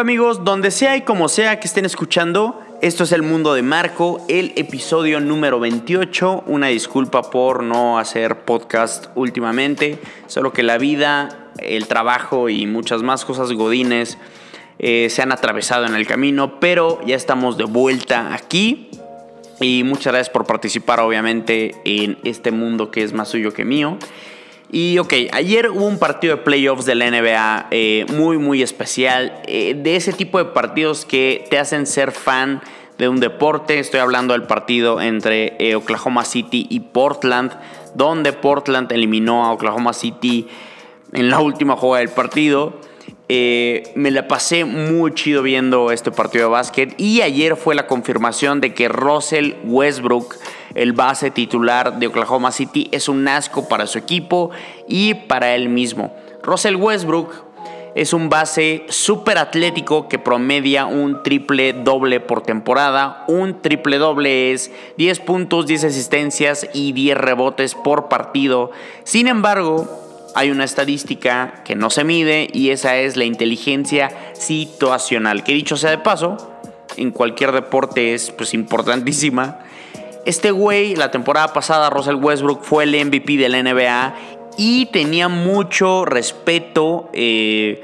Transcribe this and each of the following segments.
Amigos, donde sea y como sea que estén escuchando, esto es el mundo de Marco, el episodio número 28. Una disculpa por no hacer podcast últimamente, solo que la vida, el trabajo y muchas más cosas godines eh, se han atravesado en el camino, pero ya estamos de vuelta aquí. Y muchas gracias por participar obviamente en este mundo que es más suyo que mío. Y ok, ayer hubo un partido de playoffs de la NBA eh, muy, muy especial. Eh, de ese tipo de partidos que te hacen ser fan de un deporte. Estoy hablando del partido entre eh, Oklahoma City y Portland, donde Portland eliminó a Oklahoma City en la última jugada del partido. me la pasé muy chido viendo este partido de básquet. Y ayer fue la confirmación de que Russell Westbrook el base titular de Oklahoma City es un asco para su equipo y para él mismo. Russell Westbrook es un base súper atlético que promedia un triple doble por temporada. Un triple doble es 10 puntos, 10 asistencias y 10 rebotes por partido. Sin embargo, hay una estadística que no se mide y esa es la inteligencia situacional. Que dicho sea de paso, en cualquier deporte es pues importantísima. Este güey, la temporada pasada, Russell Westbrook fue el MVP de la NBA y tenía mucho respeto eh,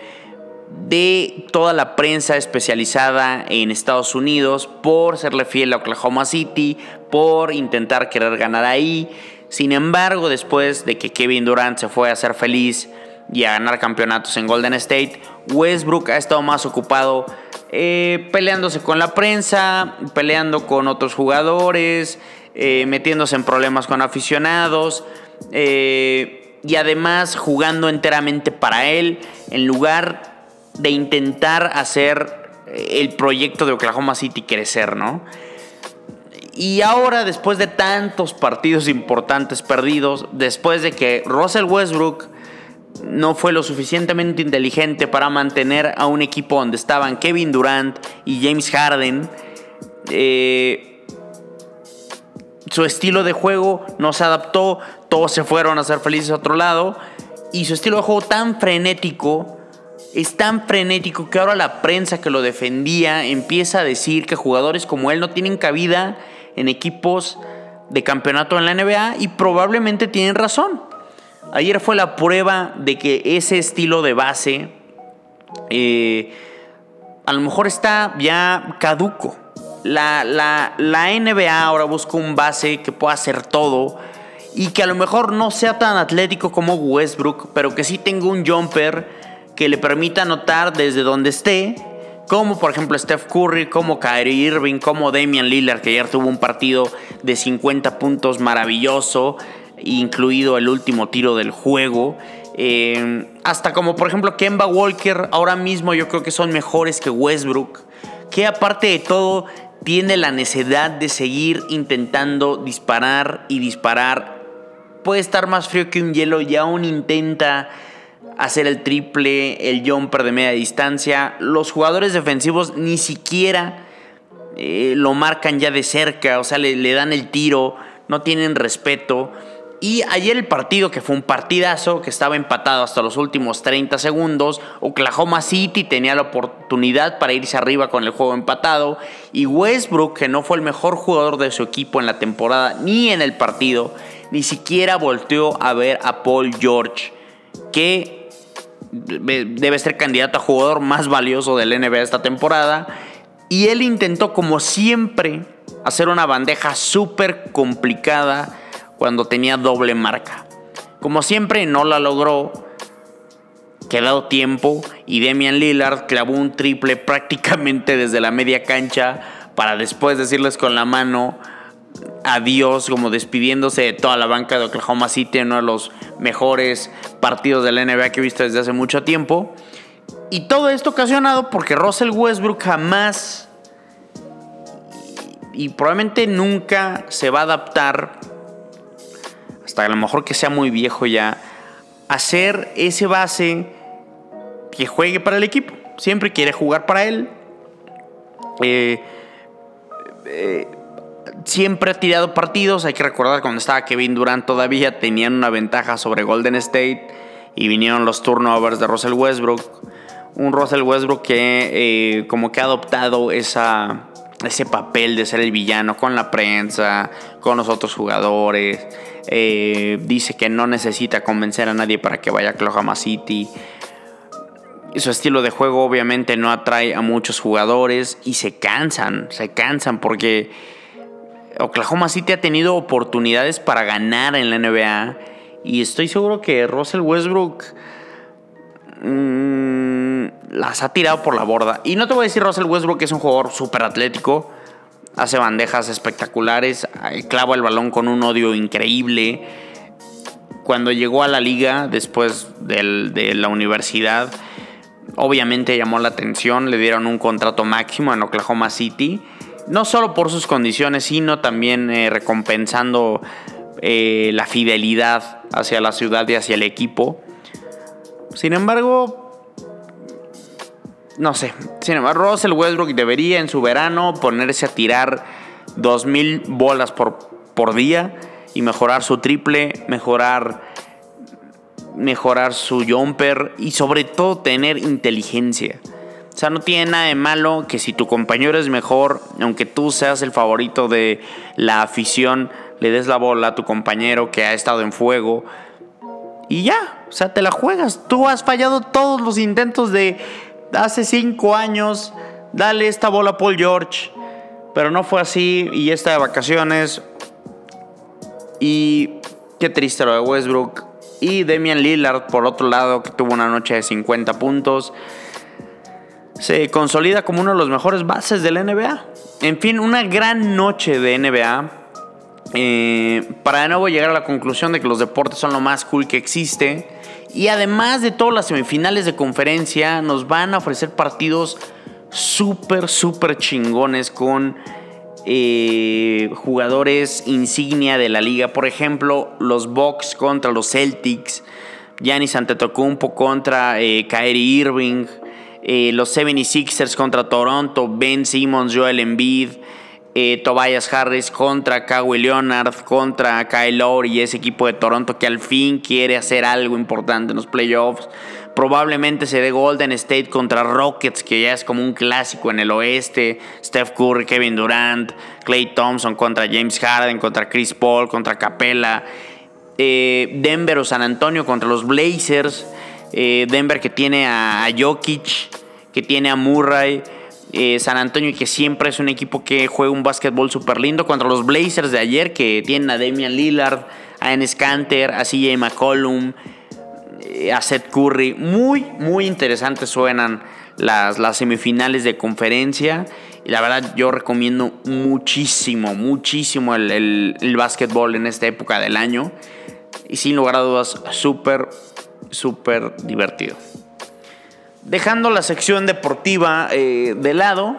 de toda la prensa especializada en Estados Unidos por serle fiel a Oklahoma City, por intentar querer ganar ahí. Sin embargo, después de que Kevin Durant se fue a ser feliz y a ganar campeonatos en Golden State, Westbrook ha estado más ocupado eh, peleándose con la prensa, peleando con otros jugadores, eh, metiéndose en problemas con aficionados eh, y además jugando enteramente para él en lugar de intentar hacer el proyecto de Oklahoma City crecer, ¿no? Y ahora, después de tantos partidos importantes perdidos, después de que Russell Westbrook no fue lo suficientemente inteligente para mantener a un equipo donde estaban Kevin Durant y James Harden. Eh, su estilo de juego no se adaptó, todos se fueron a ser felices a otro lado. Y su estilo de juego tan frenético, es tan frenético que ahora la prensa que lo defendía empieza a decir que jugadores como él no tienen cabida en equipos de campeonato en la NBA y probablemente tienen razón. Ayer fue la prueba de que ese estilo de base eh, a lo mejor está ya caduco. La, la, NBA ahora busca un base que pueda hacer todo y que a lo mejor no sea tan atlético como Westbrook, pero que sí tenga un jumper que le permita anotar desde donde esté, como por ejemplo Steph Curry, como Kyrie Irving, como Damian Lillard, que ayer tuvo un partido de 50 puntos maravilloso incluido el último tiro del juego. Eh, hasta como por ejemplo Kemba Walker, ahora mismo yo creo que son mejores que Westbrook, que aparte de todo tiene la necesidad de seguir intentando disparar y disparar. Puede estar más frío que un hielo y aún intenta hacer el triple, el jumper de media distancia. Los jugadores defensivos ni siquiera eh, lo marcan ya de cerca, o sea, le, le dan el tiro, no tienen respeto. Y ayer el partido, que fue un partidazo, que estaba empatado hasta los últimos 30 segundos, Oklahoma City tenía la oportunidad para irse arriba con el juego empatado, y Westbrook, que no fue el mejor jugador de su equipo en la temporada ni en el partido, ni siquiera volteó a ver a Paul George, que debe ser candidato a jugador más valioso del NBA esta temporada, y él intentó como siempre hacer una bandeja súper complicada, cuando tenía doble marca. Como siempre, no la logró. Quedado tiempo y Demian Lillard clavó un triple prácticamente desde la media cancha para después decirles con la mano adiós, como despidiéndose de toda la banca de Oklahoma City, uno de los mejores partidos de la NBA que he visto desde hace mucho tiempo. Y todo esto ocasionado porque Russell Westbrook jamás y probablemente nunca se va a adaptar hasta a lo mejor que sea muy viejo ya, hacer ese base que juegue para el equipo. Siempre quiere jugar para él. Eh, eh, siempre ha tirado partidos. Hay que recordar cuando estaba Kevin Durant todavía tenían una ventaja sobre Golden State y vinieron los turnovers de Russell Westbrook. Un Russell Westbrook que eh, como que ha adoptado esa, ese papel de ser el villano con la prensa, con los otros jugadores. Eh, dice que no necesita convencer a nadie para que vaya a Oklahoma City. Su estilo de juego obviamente no atrae a muchos jugadores y se cansan, se cansan porque Oklahoma City ha tenido oportunidades para ganar en la NBA y estoy seguro que Russell Westbrook mmm, las ha tirado por la borda. Y no te voy a decir Russell Westbrook que es un jugador súper atlético, hace bandejas espectaculares, clava el balón con un odio increíble. Cuando llegó a la liga después de la universidad, obviamente llamó la atención, le dieron un contrato máximo en Oklahoma City, no solo por sus condiciones, sino también eh, recompensando eh, la fidelidad hacia la ciudad y hacia el equipo. Sin embargo, no sé, sin embargo, Russell Westbrook debería en su verano ponerse a tirar 2.000 bolas por, por día y mejorar su triple, mejorar mejorar su jumper y sobre todo tener inteligencia. O sea, no tiene nada de malo que si tu compañero es mejor, aunque tú seas el favorito de la afición, le des la bola a tu compañero que ha estado en fuego. Y ya, o sea, te la juegas. Tú has fallado todos los intentos de hace cinco años. Dale esta bola a Paul George. Pero no fue así y está de vacaciones. Y qué triste lo de Westbrook. Y Damian Lillard, por otro lado, que tuvo una noche de 50 puntos, se consolida como uno de los mejores bases de la NBA. En fin, una gran noche de NBA. Eh, para de nuevo llegar a la conclusión de que los deportes son lo más cool que existe. Y además de todas las semifinales de conferencia, nos van a ofrecer partidos súper, súper chingones con eh, jugadores insignia de la liga. Por ejemplo, los Bucks contra los Celtics, Giannis Antetokounmpo contra eh, Kyrie Irving, eh, los 76ers contra Toronto, Ben Simmons, Joel Embiid, Tobias Harris contra Kawhi Leonard, contra Kyle Lowry y ese equipo de Toronto que al fin quiere hacer algo importante en los playoffs. Probablemente se dé Golden State contra Rockets, que ya es como un clásico en el oeste. Steph Curry, Kevin Durant, Clay Thompson contra James Harden, contra Chris Paul, contra Capella. Eh, Denver o San Antonio contra los Blazers. Eh, Denver que tiene a, Jokic, que tiene a Murray. Eh, San Antonio que siempre es un equipo que juega un básquetbol súper lindo contra los Blazers de ayer que tienen a Damian Lillard, a Enes Kanter, a CJ McCollum, eh, a Seth Curry. Muy, muy interesantes suenan las, las semifinales de conferencia. Y la verdad yo recomiendo muchísimo, muchísimo el, el, básquetbol en esta época del año. Y sin lugar a dudas, súper, súper divertido. Dejando la sección deportiva eh, de lado,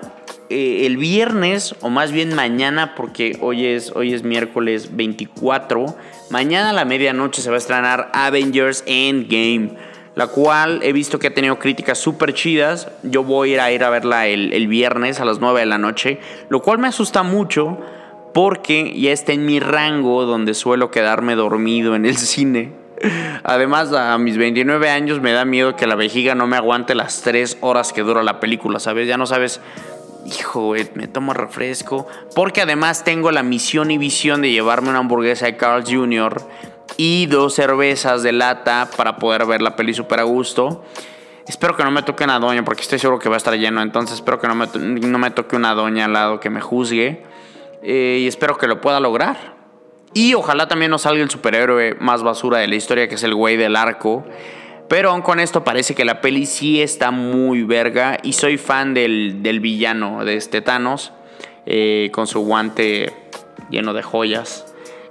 eh, el viernes, o más bien mañana, porque hoy es, hoy es miércoles 24, mañana a la medianoche se va a estrenar Avengers Endgame, la cual he visto que ha tenido críticas súper chidas. Yo voy a ir a, ir a verla el, el viernes a las 9 de la noche, lo cual me asusta mucho porque ya está en mi rango donde suelo quedarme dormido en el cine. Además, a mis 29 años me da miedo que la vejiga no me aguante las 3 horas que dura la película, ¿sabes? Ya no sabes hijo, me tomo refresco. Porque además tengo la misión y visión de llevarme una hamburguesa de Carl Jr. y dos cervezas de lata para poder ver la peli super a gusto. Espero que no me toque una doña porque estoy seguro que va a estar lleno. Entonces espero que no me, no me toque una doña al lado que me juzgue. Eh, y espero que lo pueda lograr. Y ojalá también nos salga el superhéroe más basura de la historia, que es el güey del arco. Pero aún con esto parece que la peli sí está muy verga. Y soy fan del, villano de este Thanos. Eh, con su guante lleno de joyas.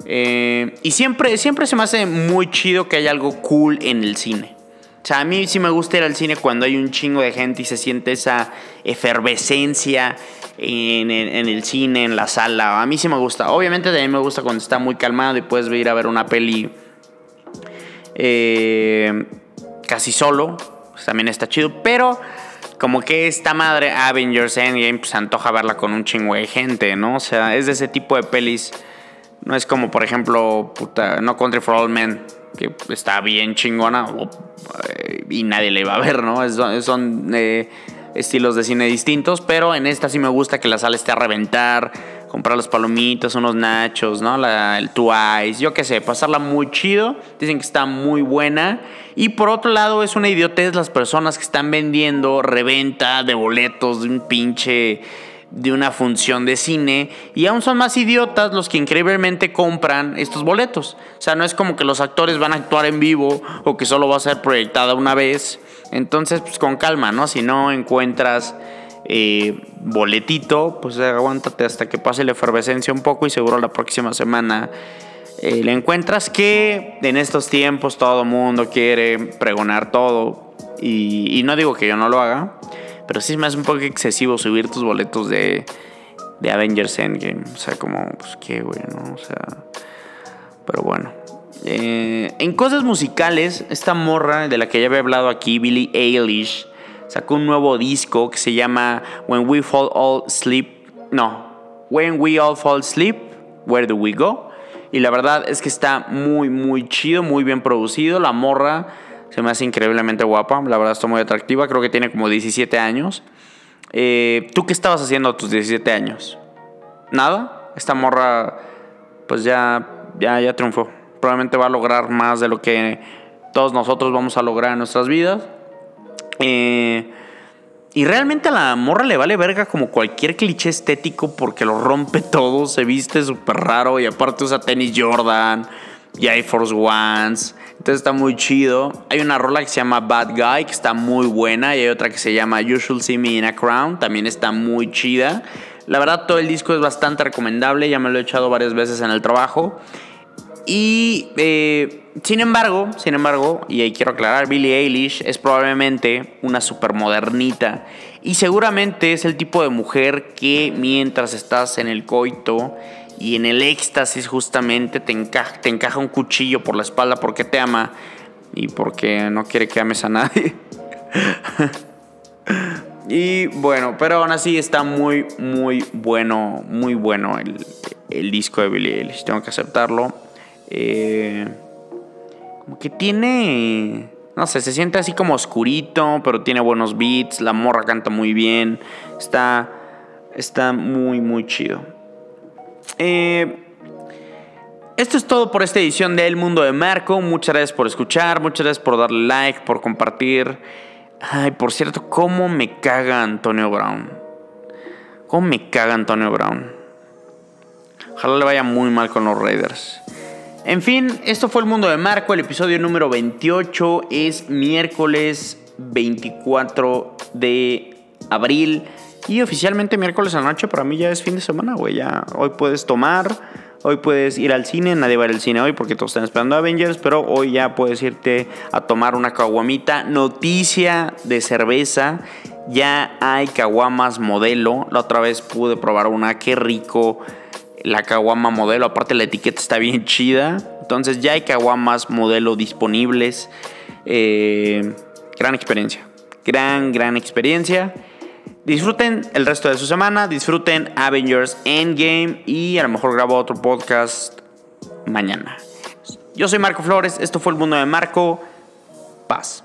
Eh, y siempre, siempre se me hace muy chido que haya algo cool en el cine. O sea, a mí sí me gusta ir al cine cuando hay un chingo de gente y se siente esa efervescencia en, el cine, en la sala. A mí sí me gusta. Obviamente también me gusta cuando está muy calmado y puedes ir a ver una peli. Eh, casi solo. Pues, también está chido. Pero como que esta madre Avengers Endgame pues antoja verla con un chingo de gente, ¿no? O sea, es de ese tipo de pelis. No es como, por ejemplo, puta, No Country for All Men. Que está bien chingona eh, y nadie le va a ver, ¿no? son eh, estilos de cine distintos, pero en esta sí me gusta que la sala esté a reventar, comprar los palomitas, unos nachos, ¿no? El Twice, yo qué sé, pasarla muy chido. Dicen que está muy buena. Y por otro lado, es una idiotez las personas que están vendiendo reventa de boletos un pinche de una función de cine y aún son más idiotas los que increíblemente compran estos boletos. O sea, no es como que los actores van a actuar en vivo o que solo va a ser proyectada una vez. Entonces, pues con calma, ¿no? Si no encuentras eh, boletito, pues aguántate hasta que pase la efervescencia un poco y seguro la próxima semana eh, le encuentras que en estos tiempos todo mundo quiere pregonar todo y, no digo que yo no lo haga, pero sí me hace un poco excesivo subir tus boletos de, de Avengers Endgame. O sea, como, pues qué, güey, ¿no? O sea, pero bueno. Eh, en cosas musicales, esta morra de la que ya había hablado aquí, Billie Eilish, sacó un nuevo disco que se llama When We Fall All Sleep. No, When We All Fall Sleep, Where Do We Go? Y la verdad es que está muy, muy chido, muy bien producido. La morra se me hace increíblemente guapa. La verdad está muy atractiva. Creo que tiene como 17 años. Eh, ¿Tú qué estabas haciendo a tus 17 años? ¿Nada? Esta morra, pues ya, ya, ya triunfó. Probablemente va a lograr más de lo que todos nosotros vamos a lograr en nuestras vidas. Eh, y realmente a la morra le vale verga como cualquier cliché estético porque lo rompe todo, se viste súper raro y aparte usa tenis Jordan y Air Force Ones. Entonces está muy chido. Hay una rola que se llama Bad Guy que está muy buena y hay otra que se llama You Should See Me in a Crown, también está muy chida. La verdad todo el disco es bastante recomendable, ya me lo he echado varias veces en el trabajo. Y eh, sin embargo, sin embargo, y ahí quiero aclarar, Billie Eilish es probablemente una supermodernita y seguramente es el tipo de mujer que mientras estás en el coito y en el éxtasis justamente te encaja, un cuchillo por la espalda porque te ama y porque no quiere que ames a nadie. y bueno, pero aún así está muy, muy bueno, muy bueno el, el disco de Billie Eilish, tengo que aceptarlo. Eh, como que tiene. No sé, se siente así como oscurito, pero tiene buenos beats. La morra canta muy bien. Está. Está muy, muy chido. Eh, esto es todo por esta edición de El Mundo de Marco. Muchas gracias por escuchar, muchas gracias por darle like, por compartir. Ay, por cierto, ¿cómo me caga Antonio Brown? ¿Cómo me caga Antonio Brown? Ojalá le vaya muy mal con los Raiders. En fin, esto fue el mundo de Marco, el episodio número 28 es miércoles 24 de abril y oficialmente miércoles a la noche para mí ya es fin de semana, güey, ya hoy puedes tomar, hoy puedes ir al cine, nadie va al cine hoy porque todos están esperando Avengers, pero hoy ya puedes irte a tomar una caguamita. Noticia de cerveza, ya hay caguamas modelo, la otra vez pude probar una, qué rico la caguama modelo. Aparte la etiqueta está bien chida. Entonces ya hay caguamas modelo disponibles. Eh, gran experiencia. Gran, gran experiencia. Disfruten el resto de su semana. Disfruten Avengers Endgame. Y a lo mejor grabo otro podcast mañana. Yo soy Marco Flores. Esto fue el mundo de Marco. Paz.